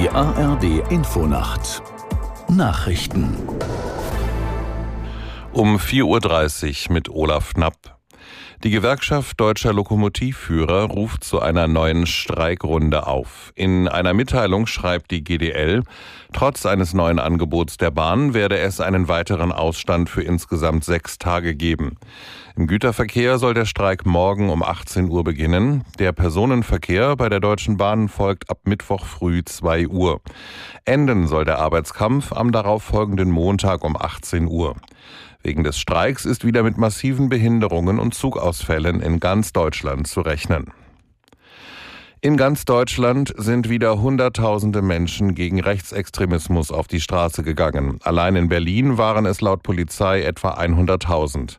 Die ARD Infonacht Nachrichten um 4.30 Uhr mit Olaf Knapp. Die Gewerkschaft deutscher Lokomotivführer ruft zu einer neuen Streikrunde auf. In einer Mitteilung schreibt die GDL, trotz eines neuen Angebots der Bahn werde es einen weiteren Ausstand für insgesamt sechs Tage geben. Im Güterverkehr soll der Streik morgen um 18 Uhr beginnen. Der Personenverkehr bei der Deutschen Bahn folgt ab Mittwoch früh 2 Uhr. Enden soll der Arbeitskampf am darauffolgenden Montag um 18 Uhr. Wegen des Streiks ist wieder mit massiven Behinderungen und Zugausfällen in ganz Deutschland zu rechnen. In ganz Deutschland sind wieder Hunderttausende Menschen gegen Rechtsextremismus auf die Straße gegangen. Allein in Berlin waren es laut Polizei etwa 100.000.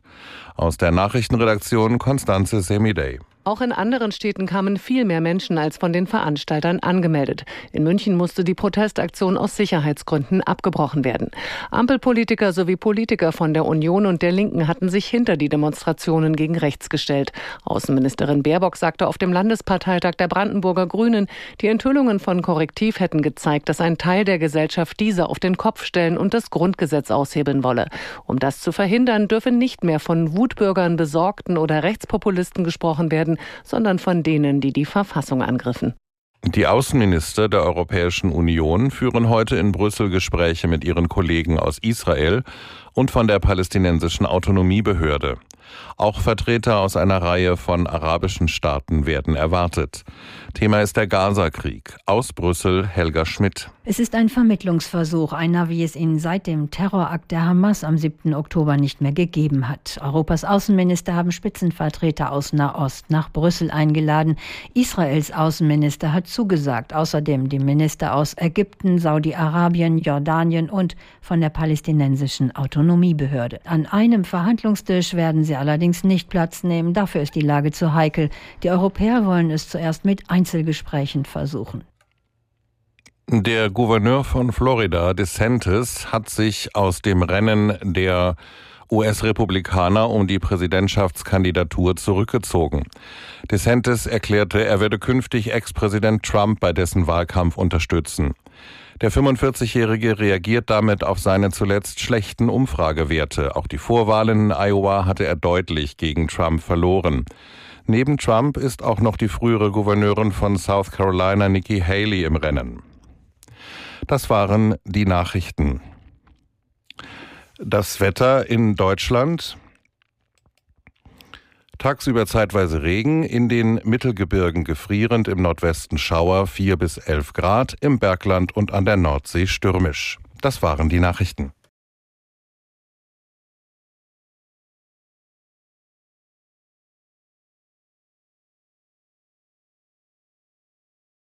Aus der Nachrichtenredaktion Konstanze Semidey. Auch in anderen Städten kamen viel mehr Menschen als von den Veranstaltern angemeldet. In München musste die Protestaktion aus Sicherheitsgründen abgebrochen werden. Ampelpolitiker sowie Politiker von der Union und der Linken hatten sich hinter die Demonstrationen gegen rechts gestellt. Außenministerin Baerbock sagte auf dem Landesparteitag der Brandenburger Grünen, die Enthüllungen von Korrektiv hätten gezeigt, dass ein Teil der Gesellschaft diese auf den Kopf stellen und das Grundgesetz aushebeln wolle. Um das zu verhindern, dürfe nicht mehr von Wutbürgern, Besorgten oder Rechtspopulisten gesprochen werden, sondern von denen, die die Verfassung angriffen. Die Außenminister der Europäischen Union führen heute in Brüssel Gespräche mit ihren Kollegen aus Israel und von der palästinensischen Autonomiebehörde. Auch Vertreter aus einer Reihe von arabischen Staaten werden erwartet. Thema ist der Gaza-Krieg. Aus Brüssel Helga Schmidt. Es ist ein Vermittlungsversuch, einer, wie es ihn seit dem Terrorakt der Hamas am 7. Oktober nicht mehr gegeben hat. Europas Außenminister haben Spitzenvertreter aus Nahost nach Brüssel eingeladen. Israels Außenminister hat zugesagt, außerdem die Minister aus Ägypten, Saudi-Arabien, Jordanien und von der palästinensischen Autonomiebehörde. An einem Verhandlungstisch werden sie allerdings nicht Platz nehmen. Dafür ist die Lage zu heikel. Die Europäer wollen es zuerst mit Einzelgesprächen versuchen. Der Gouverneur von Florida, DeSantis, hat sich aus dem Rennen der US-Republikaner um die Präsidentschaftskandidatur zurückgezogen. DeSantis erklärte, er werde künftig Ex-Präsident Trump bei dessen Wahlkampf unterstützen. Der 45-Jährige reagiert damit auf seine zuletzt schlechten Umfragewerte. Auch die Vorwahlen in Iowa hatte er deutlich gegen Trump verloren. Neben Trump ist auch noch die frühere Gouverneurin von South Carolina Nikki Haley im Rennen. Das waren die Nachrichten. Das Wetter in Deutschland. Tagsüber zeitweise Regen, in den Mittelgebirgen gefrierend, im Nordwesten Schauer 4 bis 11 Grad, im Bergland und an der Nordsee stürmisch. Das waren die Nachrichten.